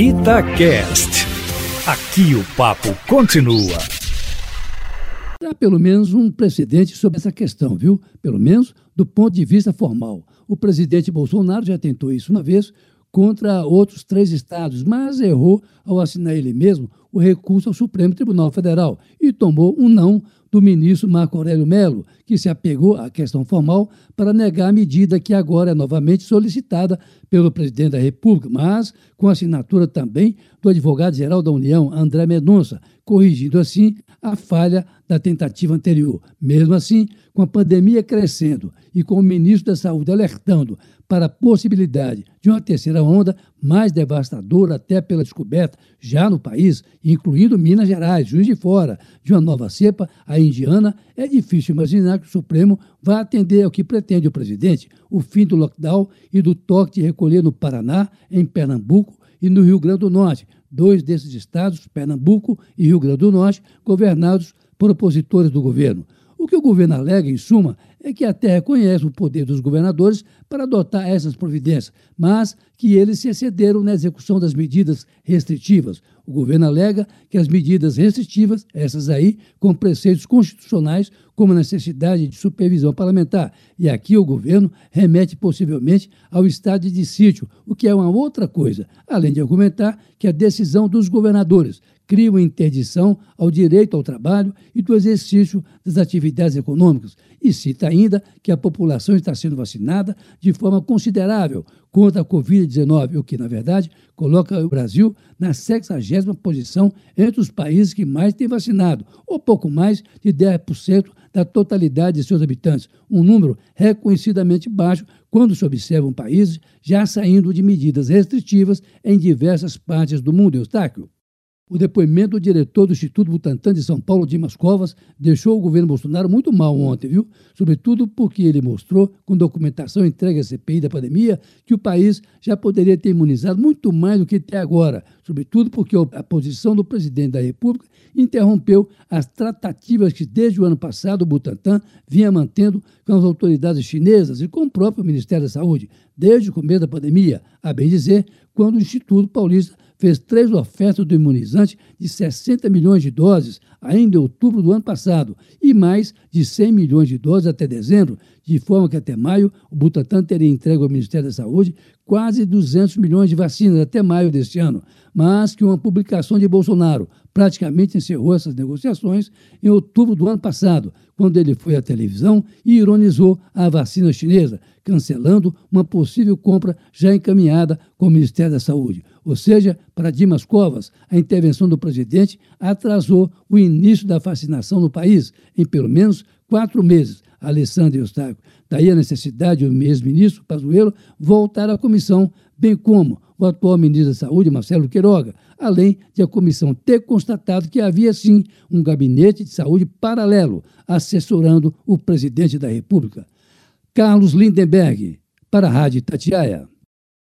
Itacast. Aqui o papo continua. Há pelo menos um precedente sobre essa questão, viu? Pelo menos do ponto de vista formal. O presidente Bolsonaro já tentou isso uma vez contra outros três estados, mas errou ao assinar ele mesmo o recurso ao Supremo Tribunal Federal e tomou um não do ministro Marco Aurélio Melo, que se apegou à questão formal para negar a medida que agora é novamente solicitada pelo presidente da República, mas com assinatura também do advogado-geral da União, André Mendonça, corrigindo assim a falha da tentativa anterior. Mesmo assim, com a pandemia crescendo e com o ministro da Saúde alertando para a possibilidade de uma terceira onda mais devastadora até pela descoberta já no país, incluindo Minas Gerais, Juiz de Fora, de uma nova cepa, a indiana, é difícil imaginar que o Supremo vá atender ao que pretende o presidente, o fim do lockdown e do toque de recolher no Paraná, em Pernambuco e no Rio Grande do Norte, dois desses estados, Pernambuco e Rio Grande do Norte, governados por opositores do governo. O que o governo alega, em suma, é que até reconhece o poder dos governadores para adotar essas providências, mas que eles se excederam na execução das medidas restritivas. O governo alega que as medidas restritivas, essas aí, com preceitos constitucionais, como a necessidade de supervisão parlamentar, e aqui o governo remete possivelmente ao estado de sítio, o que é uma outra coisa, além de argumentar que a decisão dos governadores, cria uma interdição ao direito ao trabalho e do exercício das atividades econômicas, e cita ainda que a população está sendo vacinada de forma considerável contra a Covid-19, o que, na verdade, coloca o Brasil na 60 posição entre os países que mais têm vacinado, ou pouco mais de 10% da totalidade de seus habitantes, um número reconhecidamente baixo quando se observam países já saindo de medidas restritivas em diversas partes do mundo. Eustáquio. O depoimento do diretor do Instituto Butantan de São Paulo, Dimas Covas, deixou o governo Bolsonaro muito mal ontem, viu? Sobretudo porque ele mostrou, com documentação entregue à CPI da pandemia, que o país já poderia ter imunizado muito mais do que até agora. Sobretudo porque a posição do presidente da República interrompeu as tratativas que, desde o ano passado, o Butantan vinha mantendo com as autoridades chinesas e com o próprio Ministério da Saúde, desde o começo da pandemia, a bem dizer, quando o Instituto Paulista fez três ofertas do imunizante de 60 milhões de doses ainda em outubro do ano passado e mais de 100 milhões de doses até dezembro, de forma que até maio o Butantan teria entregue ao Ministério da Saúde quase 200 milhões de vacinas até maio deste ano, mas que uma publicação de Bolsonaro praticamente encerrou essas negociações em outubro do ano passado, quando ele foi à televisão e ironizou a vacina chinesa, cancelando uma possível compra já encaminhada com o Ministério da Saúde. Ou seja, para Dimas Covas, a intervenção do presidente atrasou o início da vacinação no país em pelo menos quatro meses. Alessandro Eustáquio. Daí a necessidade do ex-ministro Pazuello voltar à comissão, bem como o atual ministro da Saúde, Marcelo Queiroga, além de a comissão ter constatado que havia sim um gabinete de saúde paralelo assessorando o presidente da República. Carlos Lindenberg, para a Rádio Tatiaia.